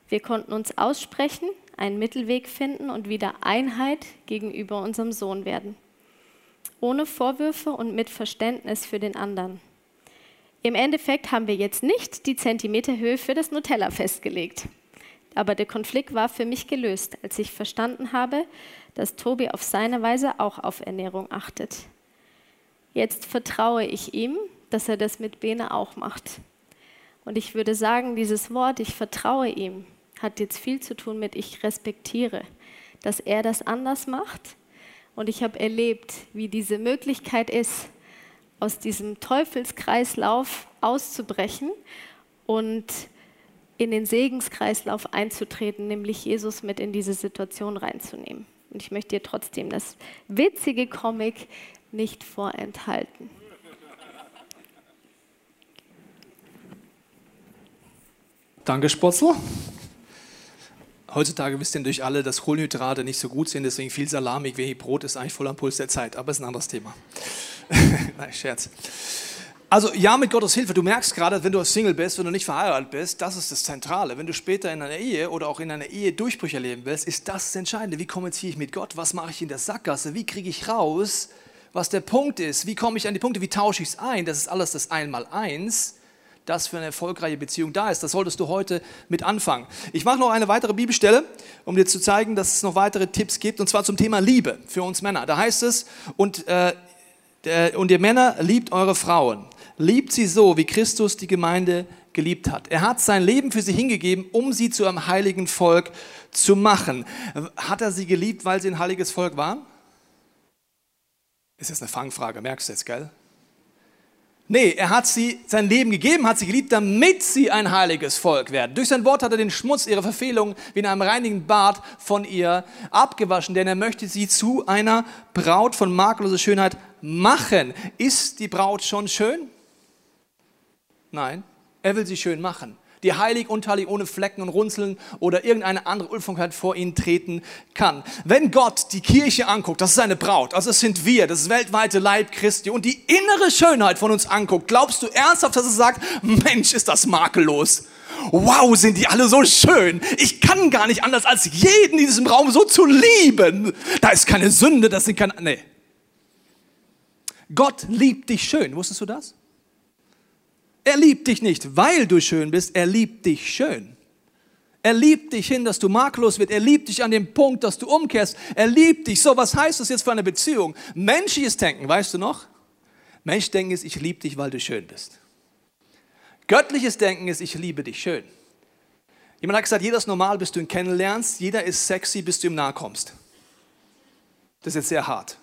Wir konnten uns aussprechen, einen Mittelweg finden und wieder Einheit gegenüber unserem Sohn werden. Ohne Vorwürfe und mit Verständnis für den anderen. Im Endeffekt haben wir jetzt nicht die Zentimeterhöhe für das Nutella festgelegt. Aber der Konflikt war für mich gelöst, als ich verstanden habe, dass Tobi auf seine Weise auch auf Ernährung achtet. Jetzt vertraue ich ihm, dass er das mit Bene auch macht. Und ich würde sagen, dieses Wort, ich vertraue ihm, hat jetzt viel zu tun mit ich respektiere, dass er das anders macht. Und ich habe erlebt, wie diese Möglichkeit ist, aus diesem Teufelskreislauf auszubrechen und in den Segenskreislauf einzutreten, nämlich Jesus mit in diese Situation reinzunehmen. Und ich möchte dir trotzdem das witzige Comic nicht vorenthalten. Danke, Spotzel. Heutzutage wisst ihr natürlich alle, dass Kohlenhydrate nicht so gut sind, deswegen viel Salami, wenig Brot ist eigentlich voll am Puls der Zeit, aber ist ein anderes Thema. Nein, Scherz. Also ja, mit Gottes Hilfe. Du merkst gerade, wenn du Single bist, wenn du nicht verheiratet bist, das ist das Zentrale. Wenn du später in einer Ehe oder auch in einer Ehe Durchbrüche erleben willst, ist das das Entscheidende. Wie kommuniziere ich mit Gott? Was mache ich in der Sackgasse? Wie kriege ich raus, was der Punkt ist? Wie komme ich an die Punkte? Wie tausche ich es ein? Das ist alles das Einmaleins, das für eine erfolgreiche Beziehung da ist. Das solltest du heute mit anfangen. Ich mache noch eine weitere Bibelstelle, um dir zu zeigen, dass es noch weitere Tipps gibt, und zwar zum Thema Liebe für uns Männer. Da heißt es, und, äh, und ihr Männer liebt eure Frauen liebt sie so, wie Christus die Gemeinde geliebt hat. Er hat sein Leben für sie hingegeben, um sie zu einem heiligen Volk zu machen. Hat er sie geliebt, weil sie ein heiliges Volk waren? Ist jetzt eine Fangfrage, merkst du jetzt, gell? Nee, er hat sie sein Leben gegeben, hat sie geliebt, damit sie ein heiliges Volk werden. Durch sein Wort hat er den Schmutz ihrer Verfehlungen wie in einem reinigen Bad von ihr abgewaschen, denn er möchte sie zu einer Braut von makelloser Schönheit machen. Ist die Braut schon schön? Nein, er will sie schön machen. Die heilig, unteilig, ohne Flecken und Runzeln oder irgendeine andere Unfugheit vor ihnen treten kann. Wenn Gott die Kirche anguckt, das ist seine Braut, also das sind wir, das weltweite Leib Christi und die innere Schönheit von uns anguckt, glaubst du ernsthaft, dass er sagt, Mensch, ist das makellos? Wow, sind die alle so schön. Ich kann gar nicht anders, als jeden in diesem Raum so zu lieben. Da ist keine Sünde, das sind keine, nee. Gott liebt dich schön. Wusstest du das? Er liebt dich nicht, weil du schön bist, er liebt dich schön. Er liebt dich hin, dass du makellos wird. Er liebt dich an dem Punkt, dass du umkehrst. Er liebt dich. So, was heißt das jetzt für eine Beziehung? Menschliches Denken, weißt du noch? Menschdenken ist, ich liebe dich, weil du schön bist. Göttliches Denken ist, ich liebe dich schön. Jemand hat gesagt, jeder ist normal, bis du ihn kennenlernst. Jeder ist sexy, bis du ihm nahe kommst. Das ist jetzt sehr hart.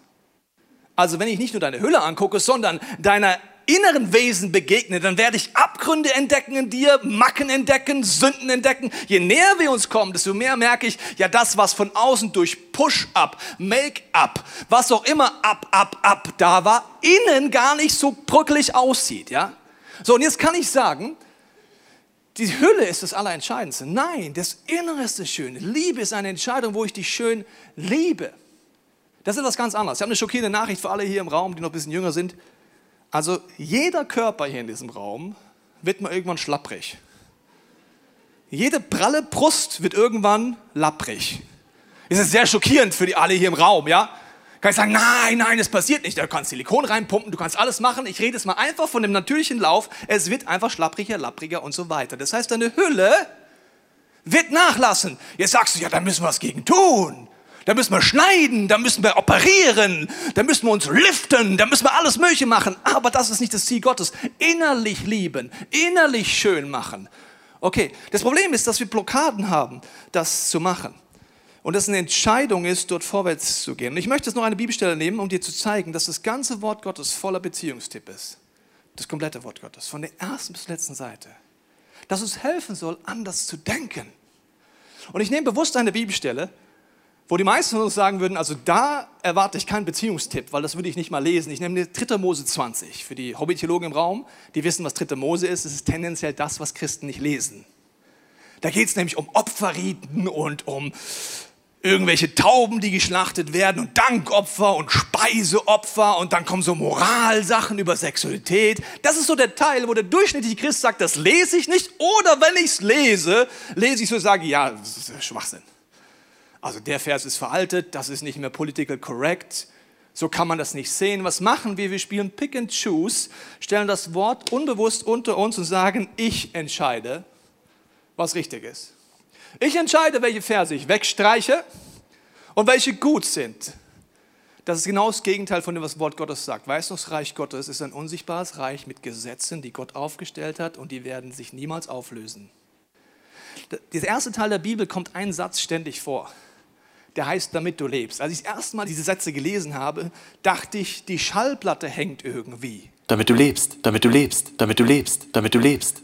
Also wenn ich nicht nur deine Hülle angucke, sondern deiner inneren Wesen begegne, dann werde ich Abgründe entdecken in dir, Macken entdecken, Sünden entdecken. Je näher wir uns kommen, desto mehr merke ich, ja, das, was von außen durch Push-up, Make-up, was auch immer ab, ab, ab da war, innen gar nicht so brücklich aussieht, ja. So, und jetzt kann ich sagen, die Hülle ist das Allerentscheidendste. Nein, das Innere ist das Schöne. Liebe ist eine Entscheidung, wo ich dich schön liebe. Das ist etwas ganz anderes. Ich habe eine schockierende Nachricht für alle hier im Raum, die noch ein bisschen jünger sind. Also jeder Körper hier in diesem Raum wird mal irgendwann schlapprig. Jede pralle Brust wird irgendwann lapprig. Ist sehr schockierend für die alle hier im Raum, ja? Kann ich sagen, nein, nein, es passiert nicht. Du kannst Silikon reinpumpen, du kannst alles machen. Ich rede jetzt mal einfach von dem natürlichen Lauf. Es wird einfach schlappriger, lappriger und so weiter. Das heißt, deine Hülle wird nachlassen. Jetzt sagst du, ja, da müssen wir was gegen tun da müssen wir schneiden, da müssen wir operieren, da müssen wir uns liften, da müssen wir alles Mögliche machen. Aber das ist nicht das Ziel Gottes. Innerlich lieben, innerlich schön machen. Okay, das Problem ist, dass wir Blockaden haben, das zu machen. Und dass eine Entscheidung ist, dort vorwärts zu gehen. Und ich möchte jetzt noch eine Bibelstelle nehmen, um dir zu zeigen, dass das ganze Wort Gottes voller Beziehungstipp ist. Das komplette Wort Gottes, von der ersten bis letzten Seite. Das uns helfen soll, anders zu denken. Und ich nehme bewusst eine Bibelstelle, wo die meisten von uns sagen würden, also da erwarte ich keinen Beziehungstipp, weil das würde ich nicht mal lesen. Ich nehme 3. Mose 20. Für die Hobbytheologen im Raum, die wissen, was 3. Mose ist, es ist tendenziell das, was Christen nicht lesen. Da geht es nämlich um Opferriten und um irgendwelche Tauben, die geschlachtet werden und Dankopfer und Speiseopfer und dann kommen so Moralsachen über Sexualität. Das ist so der Teil, wo der durchschnittliche Christ sagt, das lese ich nicht oder wenn ich es lese, lese ich so sage, ja, das ist Schwachsinn. Also der Vers ist veraltet, das ist nicht mehr political correct. So kann man das nicht sehen. Was machen wir? Wir spielen Pick and Choose, stellen das Wort unbewusst unter uns und sagen, ich entscheide, was richtig ist. Ich entscheide, welche Verse ich wegstreiche und welche gut sind. Das ist genau das Gegenteil von dem, was Wort Gottes sagt. Weißt du, das Reich Gottes ist ein unsichtbares Reich mit Gesetzen, die Gott aufgestellt hat und die werden sich niemals auflösen. Der erste Teil der Bibel kommt ein Satz ständig vor. Der heißt, damit du lebst. Als ich das erste Mal diese Sätze gelesen habe, dachte ich, die Schallplatte hängt irgendwie. Damit du lebst, damit du lebst, damit du lebst, damit du lebst.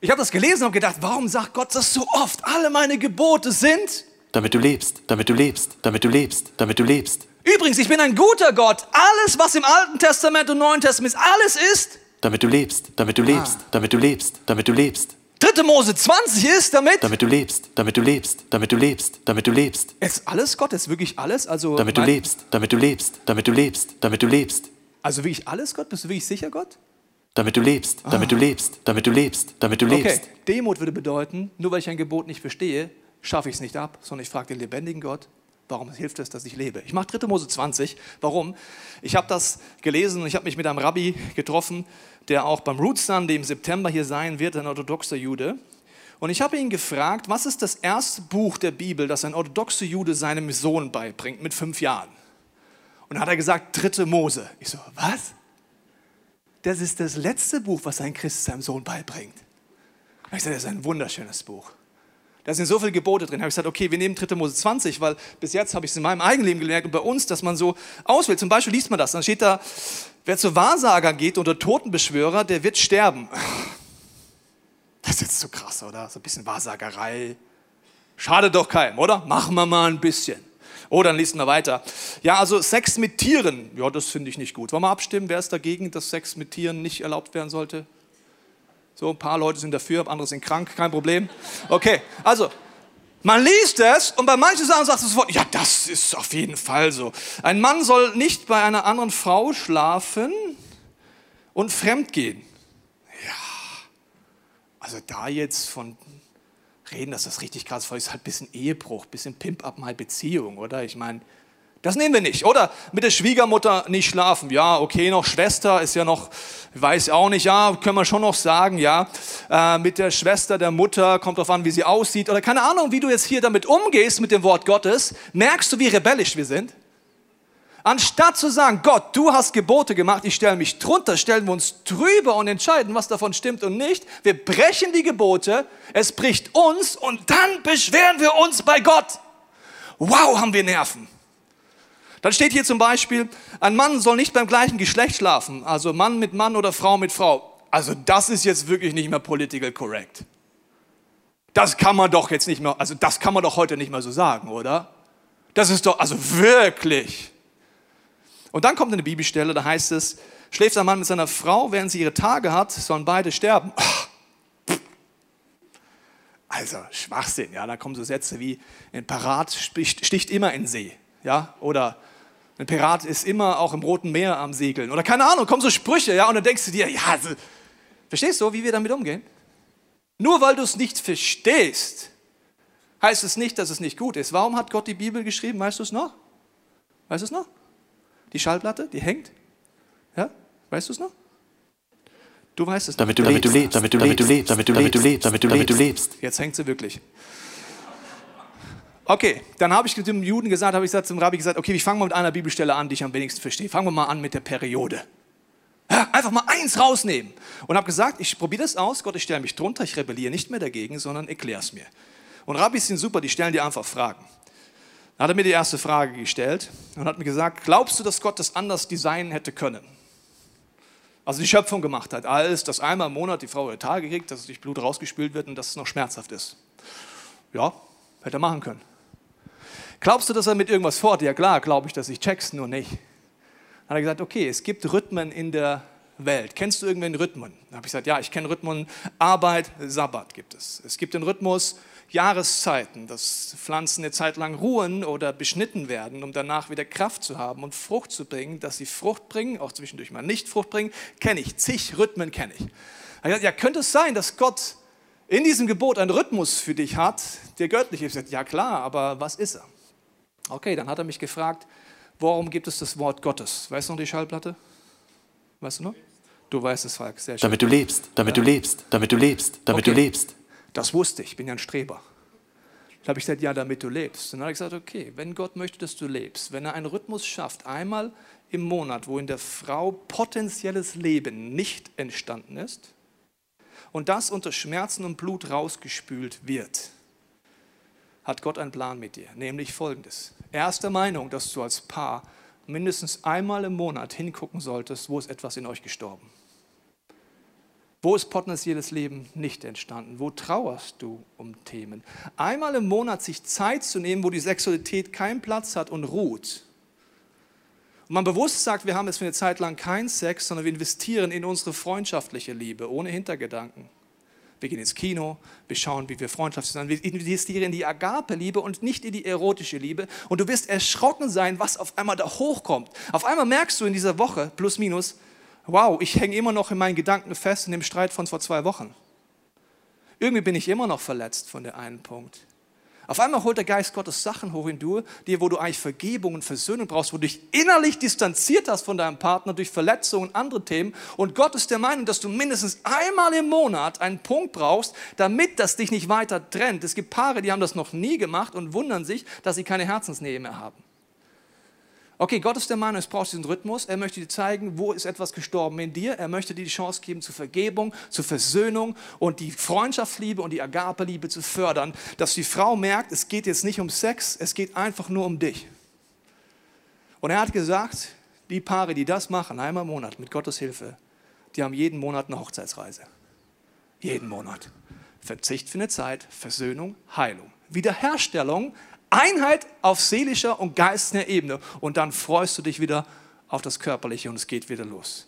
Ich habe das gelesen und gedacht, warum sagt Gott das so oft? Alle meine Gebote sind. Damit du lebst, damit du lebst, damit du lebst, damit du lebst. Übrigens, ich bin ein guter Gott. Alles, was im Alten Testament und Neuen Testament ist, alles ist. Damit du lebst, damit du lebst, ah. damit du lebst, damit du lebst. 3. Mose 20 ist damit. Damit du lebst, damit du lebst, damit du lebst, damit du lebst. Ist alles Gott? Ist wirklich alles? Also damit du lebst, damit du lebst, damit du lebst, damit du lebst. Also wirklich alles Gott? Bist du wirklich sicher Gott? Damit du lebst, damit ah. du lebst, damit du lebst, damit du lebst. Okay, Demut würde bedeuten, nur weil ich ein Gebot nicht verstehe, schaffe ich es nicht ab, sondern ich frage den lebendigen Gott, warum hilft es, dass ich lebe? Ich mache 3. Mose 20. Warum? Ich habe das gelesen und ich habe mich mit einem Rabbi getroffen, der auch beim Root Sunday im September hier sein wird, ein orthodoxer Jude. Und ich habe ihn gefragt, was ist das erste Buch der Bibel, das ein orthodoxer Jude seinem Sohn beibringt mit fünf Jahren? Und dann hat er gesagt, 3. Mose. Ich so, was? das ist das letzte Buch, was ein Christ seinem Sohn beibringt. Ich sage, das ist ein wunderschönes Buch. Da sind so viele Gebote drin. Da habe ich gesagt, okay, wir nehmen 3. Mose 20, weil bis jetzt habe ich es in meinem eigenen Leben gelernt und bei uns, dass man so auswählt. Zum Beispiel liest man das, dann steht da, wer zu Wahrsager geht oder Totenbeschwörer, der wird sterben. Das ist jetzt zu krass, oder? So ein bisschen Wahrsagerei. Schade doch keinem, oder? Machen wir mal ein bisschen. Oh, dann liest wir weiter. Ja, also Sex mit Tieren, ja, das finde ich nicht gut. Wollen wir abstimmen, wer ist dagegen, dass Sex mit Tieren nicht erlaubt werden sollte? So, ein paar Leute sind dafür, andere sind krank, kein Problem. Okay, also, man liest es und bei manchen Sachen sagt es sofort, ja, das ist auf jeden Fall so. Ein Mann soll nicht bei einer anderen Frau schlafen und fremd gehen. Ja, also da jetzt von reden, dass das richtig krass ist, ist halt ein bisschen Ehebruch, ein bisschen Pimp-up mal Beziehung, oder? Ich meine, das nehmen wir nicht. Oder mit der Schwiegermutter nicht schlafen. Ja, okay, noch Schwester ist ja noch, weiß auch nicht, ja, können wir schon noch sagen, ja. Äh, mit der Schwester der Mutter, kommt darauf an, wie sie aussieht. Oder keine Ahnung, wie du jetzt hier damit umgehst mit dem Wort Gottes. Merkst du, wie rebellisch wir sind? Anstatt zu sagen, Gott, du hast Gebote gemacht, ich stelle mich drunter, stellen wir uns drüber und entscheiden, was davon stimmt und nicht. Wir brechen die Gebote, es bricht uns und dann beschweren wir uns bei Gott. Wow, haben wir Nerven. Dann steht hier zum Beispiel, ein Mann soll nicht beim gleichen Geschlecht schlafen, also Mann mit Mann oder Frau mit Frau. Also das ist jetzt wirklich nicht mehr political correct. Das kann man doch jetzt nicht mehr, also das kann man doch heute nicht mehr so sagen, oder? Das ist doch, also wirklich. Und dann kommt eine Bibelstelle, da heißt es, schläft ein Mann mit seiner Frau, während sie ihre Tage hat, sollen beide sterben. Also Schwachsinn, ja, da kommen so Sätze wie, ein Pirat sticht immer in See, ja, oder ein Pirat ist immer auch im Roten Meer am Segeln, oder keine Ahnung, kommen so Sprüche, ja, und dann denkst du dir, ja, also, verstehst du, wie wir damit umgehen? Nur weil du es nicht verstehst, heißt es nicht, dass es nicht gut ist. Warum hat Gott die Bibel geschrieben? Weißt du es noch? Weißt du es noch? Die Schallplatte, die hängt. Ja? Weißt du es noch? Du weißt es. Damit du, damit lebst, du lebst, damit du lebst, damit du lebst, damit du lebst, damit du, damit du lebst. Jetzt hängt sie wirklich. Okay, dann habe ich dem Juden gesagt, habe ich gesagt, zum Rabbi gesagt, okay, ich fange mal mit einer Bibelstelle an, die ich am wenigsten verstehe. Fangen wir mal an mit der Periode. Ja, einfach mal eins rausnehmen. Und habe gesagt, ich probiere das aus, Gott, ich stelle mich drunter, ich rebelliere nicht mehr dagegen, sondern erkläre es mir. Und Rabbis sind super, die stellen dir einfach Fragen. Dann hat er mir die erste Frage gestellt und hat mir gesagt, glaubst du, dass Gott das anders designen hätte können? Also die Schöpfung gemacht hat, als dass einmal im Monat die Frau ihre Tage kriegt, dass durch Blut rausgespült wird und dass es noch schmerzhaft ist. Ja, hätte er machen können. Glaubst du, dass er mit irgendwas fort? Ja klar, glaube ich, dass ich check's nur nicht. Dann hat er gesagt, okay, es gibt Rhythmen in der Welt. Kennst du irgendwelche Rhythmen? Dann habe ich gesagt, ja, ich kenne Rhythmen Arbeit, Sabbat gibt es. Es gibt den Rhythmus Jahreszeiten, dass Pflanzen eine Zeit lang ruhen oder beschnitten werden, um danach wieder Kraft zu haben und Frucht zu bringen, dass sie Frucht bringen, auch zwischendurch mal nicht Frucht bringen, kenne ich. Zig Rhythmen kenne ich. Ja, könnte es sein, dass Gott in diesem Gebot einen Rhythmus für dich hat, der göttlich ist? Ja klar, aber was ist er? Okay, dann hat er mich gefragt, warum gibt es das Wort Gottes? Weißt du noch die Schallplatte? Weißt du noch? Du weißt es, Falk. Sehr schön. Damit du lebst, damit ja. du lebst, damit du lebst, damit okay. du lebst. Das wusste ich, ich bin ja ein Streber. Da habe ich gesagt, ja, damit du lebst. Und dann habe ich gesagt, okay, wenn Gott möchte, dass du lebst, wenn er einen Rhythmus schafft, einmal im Monat, wo in der Frau potenzielles Leben nicht entstanden ist und das unter Schmerzen und Blut rausgespült wird, hat Gott einen Plan mit dir, nämlich folgendes. Er ist der Meinung, dass du als Paar mindestens einmal im Monat hingucken solltest, wo ist etwas in euch gestorben. Wo ist potenzielles Leben nicht entstanden? Wo trauerst du um Themen? Einmal im Monat sich Zeit zu nehmen, wo die Sexualität keinen Platz hat und ruht. Und man bewusst sagt, wir haben jetzt für eine Zeit lang keinen Sex, sondern wir investieren in unsere freundschaftliche Liebe, ohne Hintergedanken. Wir gehen ins Kino, wir schauen, wie wir Freundschaft sind. Wir investieren in die Agape-Liebe und nicht in die erotische Liebe. Und du wirst erschrocken sein, was auf einmal da hochkommt. Auf einmal merkst du in dieser Woche, plus minus, wow, ich hänge immer noch in meinen Gedanken fest in dem Streit von vor zwei Wochen. Irgendwie bin ich immer noch verletzt von der einen Punkt. Auf einmal holt der Geist Gottes Sachen hoch in dir, wo du eigentlich Vergebung und Versöhnung brauchst, wo du dich innerlich distanziert hast von deinem Partner durch Verletzungen und andere Themen. Und Gott ist der Meinung, dass du mindestens einmal im Monat einen Punkt brauchst, damit das dich nicht weiter trennt. Es gibt Paare, die haben das noch nie gemacht und wundern sich, dass sie keine Herzensnähe mehr haben. Okay, Gott ist der Meinung, es braucht diesen Rhythmus. Er möchte dir zeigen, wo ist etwas gestorben in dir. Er möchte dir die Chance geben zur Vergebung, zur Versöhnung und die Freundschaftsliebe und die Agape-Liebe zu fördern, dass die Frau merkt, es geht jetzt nicht um Sex, es geht einfach nur um dich. Und er hat gesagt, die Paare, die das machen, einmal im Monat mit Gottes Hilfe, die haben jeden Monat eine Hochzeitsreise. Jeden Monat. Verzicht für eine Zeit, Versöhnung, Heilung. Wiederherstellung Einheit auf seelischer und geistlicher Ebene. Und dann freust du dich wieder auf das Körperliche und es geht wieder los.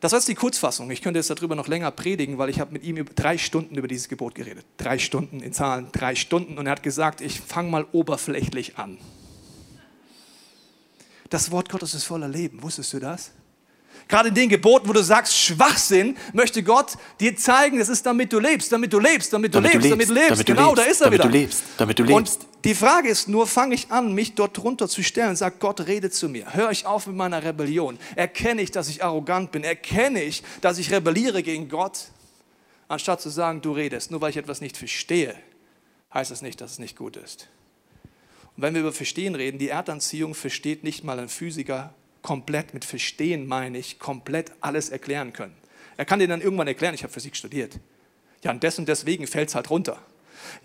Das war jetzt die Kurzfassung. Ich könnte jetzt darüber noch länger predigen, weil ich habe mit ihm über drei Stunden über dieses Gebot geredet. Drei Stunden in Zahlen, drei Stunden. Und er hat gesagt, ich fange mal oberflächlich an. Das Wort Gottes ist voller Leben. Wusstest du das? Gerade in den Geboten, wo du sagst, Schwachsinn, möchte Gott dir zeigen, das ist damit du lebst, damit du lebst, damit du, damit lebst, du lebst, damit du lebst. Damit genau, lebst, da ist er damit wieder. Du lebst, damit du lebst. Und die Frage ist nur, fange ich an, mich dort drunter zu stellen und sage, Gott, rede zu mir. Höre ich auf mit meiner Rebellion. Erkenne ich, dass ich arrogant bin. Erkenne ich, dass ich rebelliere gegen Gott. Anstatt zu sagen, du redest. Nur weil ich etwas nicht verstehe, heißt das nicht, dass es nicht gut ist. Und wenn wir über Verstehen reden, die Erdanziehung versteht nicht mal ein Physiker komplett, mit Verstehen meine ich, komplett alles erklären können. Er kann dir dann irgendwann erklären, ich habe Physik studiert. Ja, und des und deswegen fällt es halt runter.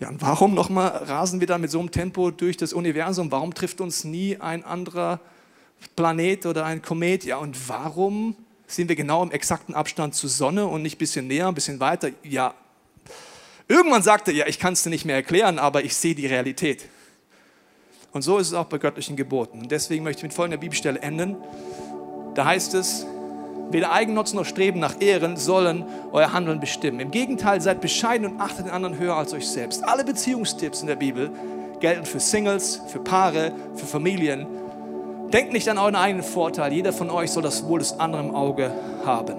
Ja, und warum nochmal rasen wir dann mit so einem Tempo durch das Universum? Warum trifft uns nie ein anderer Planet oder ein Komet? Ja, und warum sind wir genau im exakten Abstand zur Sonne und nicht ein bisschen näher, ein bisschen weiter? Ja, irgendwann sagte er, ja, ich kann es dir nicht mehr erklären, aber ich sehe die Realität. Und so ist es auch bei göttlichen Geboten. Und deswegen möchte ich mit folgender Bibelstelle enden. Da heißt es, weder Eigennutz noch Streben nach Ehren sollen euer Handeln bestimmen. Im Gegenteil, seid bescheiden und achtet den anderen höher als euch selbst. Alle Beziehungstipps in der Bibel gelten für Singles, für Paare, für Familien. Denkt nicht an euren eigenen Vorteil. Jeder von euch soll das Wohl des anderen im Auge haben.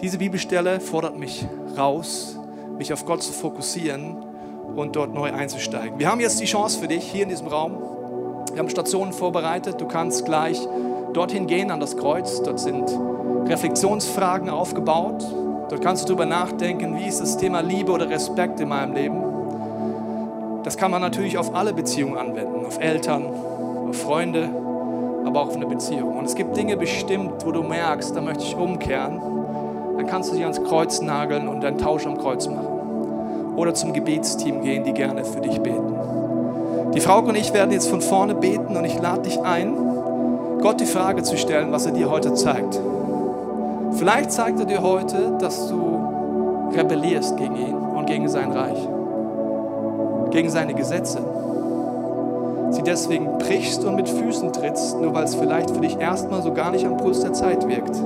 Diese Bibelstelle fordert mich raus, mich auf Gott zu fokussieren und dort neu einzusteigen. Wir haben jetzt die Chance für dich hier in diesem Raum. Wir haben Stationen vorbereitet. Du kannst gleich dorthin gehen an das Kreuz. Dort sind Reflexionsfragen aufgebaut. Dort kannst du darüber nachdenken, wie ist das Thema Liebe oder Respekt in meinem Leben. Das kann man natürlich auf alle Beziehungen anwenden, auf Eltern, auf Freunde, aber auch auf eine Beziehung. Und es gibt Dinge bestimmt, wo du merkst, da möchte ich umkehren. Dann kannst du sie ans Kreuz nageln und einen Tausch am Kreuz machen oder zum Gebetsteam gehen, die gerne für dich beten. Die Frau und ich werden jetzt von vorne beten und ich lade dich ein, Gott die Frage zu stellen, was er dir heute zeigt. Vielleicht zeigt er dir heute, dass du rebellierst gegen ihn und gegen sein Reich, gegen seine Gesetze. Sie deswegen brichst und mit Füßen trittst, nur weil es vielleicht für dich erstmal so gar nicht am Puls der Zeit wirkt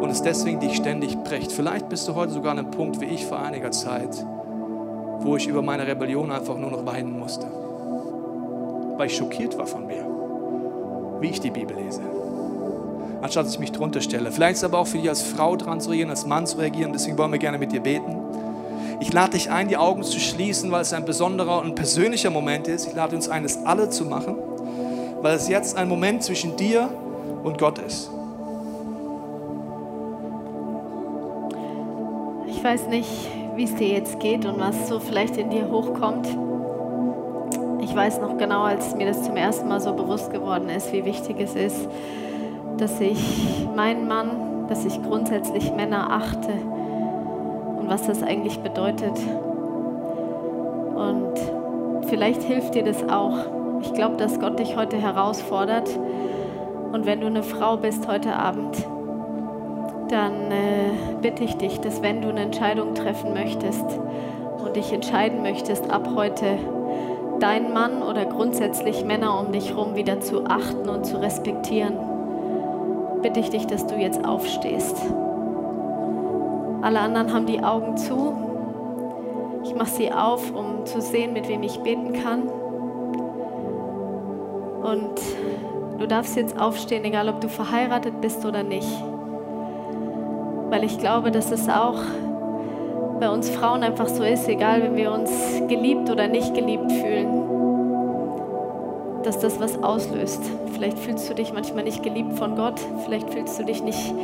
und es deswegen dich ständig bricht. Vielleicht bist du heute sogar an einem Punkt wie ich vor einiger Zeit, wo ich über meine Rebellion einfach nur noch weinen musste. Weil ich schockiert war von mir, wie ich die Bibel lese. Anstatt dass ich mich drunter stelle. Vielleicht ist aber auch für dich als Frau dran zu reagieren, als Mann zu reagieren. Deswegen wollen wir gerne mit dir beten. Ich lade dich ein, die Augen zu schließen, weil es ein besonderer und persönlicher Moment ist. Ich lade uns ein, es alle zu machen, weil es jetzt ein Moment zwischen dir und Gott ist. Ich weiß nicht, wie es dir jetzt geht und was so vielleicht in dir hochkommt. Ich weiß noch genau, als mir das zum ersten Mal so bewusst geworden ist, wie wichtig es ist, dass ich meinen Mann, dass ich grundsätzlich Männer achte und was das eigentlich bedeutet. Und vielleicht hilft dir das auch. Ich glaube, dass Gott dich heute herausfordert. Und wenn du eine Frau bist heute Abend, dann äh, bitte ich dich, dass wenn du eine Entscheidung treffen möchtest und dich entscheiden möchtest, ab heute deinen Mann oder grundsätzlich Männer um dich herum wieder zu achten und zu respektieren, bitte ich dich, dass du jetzt aufstehst. Alle anderen haben die Augen zu. Ich mache sie auf, um zu sehen, mit wem ich beten kann. Und du darfst jetzt aufstehen, egal ob du verheiratet bist oder nicht weil ich glaube, dass es auch bei uns Frauen einfach so ist, egal wenn wir uns geliebt oder nicht geliebt fühlen, dass das was auslöst. Vielleicht fühlst du dich manchmal nicht geliebt von Gott, vielleicht fühlst du dich nicht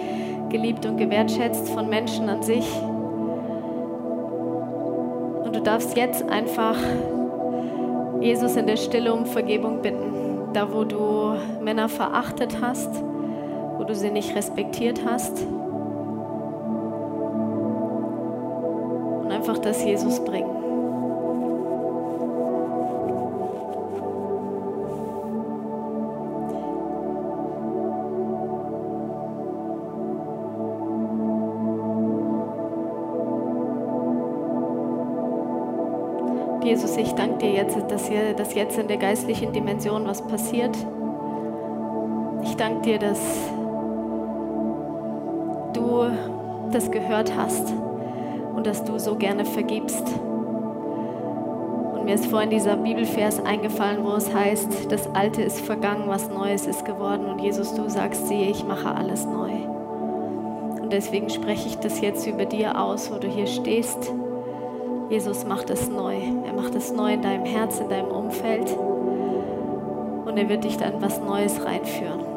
geliebt und gewertschätzt von Menschen an sich. Und du darfst jetzt einfach Jesus in der Stille um Vergebung bitten. Da, wo du Männer verachtet hast, wo du sie nicht respektiert hast. Einfach das Jesus bringen. Jesus, ich danke dir jetzt, dass, hier, dass jetzt in der geistlichen Dimension was passiert. Ich danke dir, dass du das gehört hast dass du so gerne vergibst. Und mir ist vorhin dieser Bibelvers eingefallen, wo es heißt, das Alte ist vergangen, was Neues ist geworden. Und Jesus, du sagst, siehe, ich mache alles neu. Und deswegen spreche ich das jetzt über dir aus, wo du hier stehst. Jesus macht es neu. Er macht es neu in deinem Herz, in deinem Umfeld. Und er wird dich dann was Neues reinführen.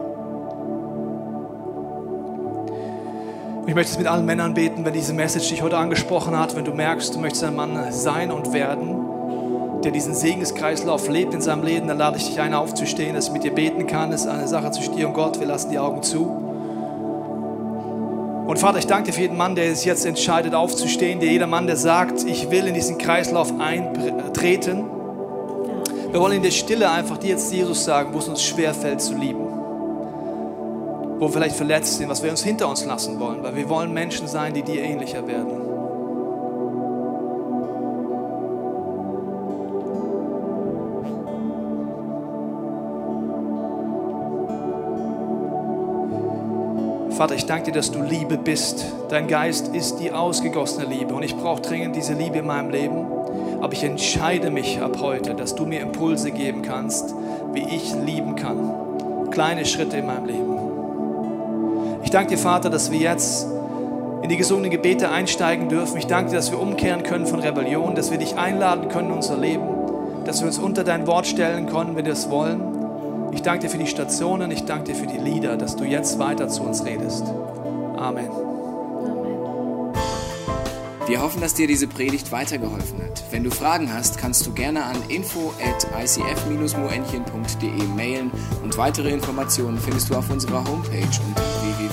Ich möchte es mit allen Männern beten, wenn diese Message dich heute angesprochen hat, wenn du merkst, du möchtest ein Mann sein und werden, der diesen Segenskreislauf lebt in seinem Leben, dann lade ich dich ein, aufzustehen, dass ich mit dir beten kann. Das ist eine Sache zwischen dir und Gott. Wir lassen die Augen zu. Und Vater, ich danke dir für jeden Mann, der sich jetzt entscheidet, aufzustehen, der jeder Mann, der sagt, ich will in diesen Kreislauf eintreten. Wir wollen in der Stille einfach dir jetzt Jesus sagen, wo es uns schwerfällt zu lieben wo wir vielleicht verletzt sind, was wir uns hinter uns lassen wollen, weil wir wollen Menschen sein, die dir ähnlicher werden. Vater, ich danke dir, dass du Liebe bist. Dein Geist ist die ausgegossene Liebe und ich brauche dringend diese Liebe in meinem Leben. Aber ich entscheide mich ab heute, dass du mir Impulse geben kannst, wie ich lieben kann. Kleine Schritte in meinem Leben. Ich danke dir, Vater, dass wir jetzt in die gesungenen Gebete einsteigen dürfen. Ich danke dir, dass wir umkehren können von Rebellion, dass wir dich einladen können in unser Leben, dass wir uns unter dein Wort stellen können, wenn wir es wollen. Ich danke dir für die Stationen, ich danke dir für die Lieder, dass du jetzt weiter zu uns redest. Amen. Wir hoffen, dass dir diese Predigt weitergeholfen hat. Wenn du Fragen hast, kannst du gerne an info at icf-moenchen.de mailen und weitere Informationen findest du auf unserer Homepage unter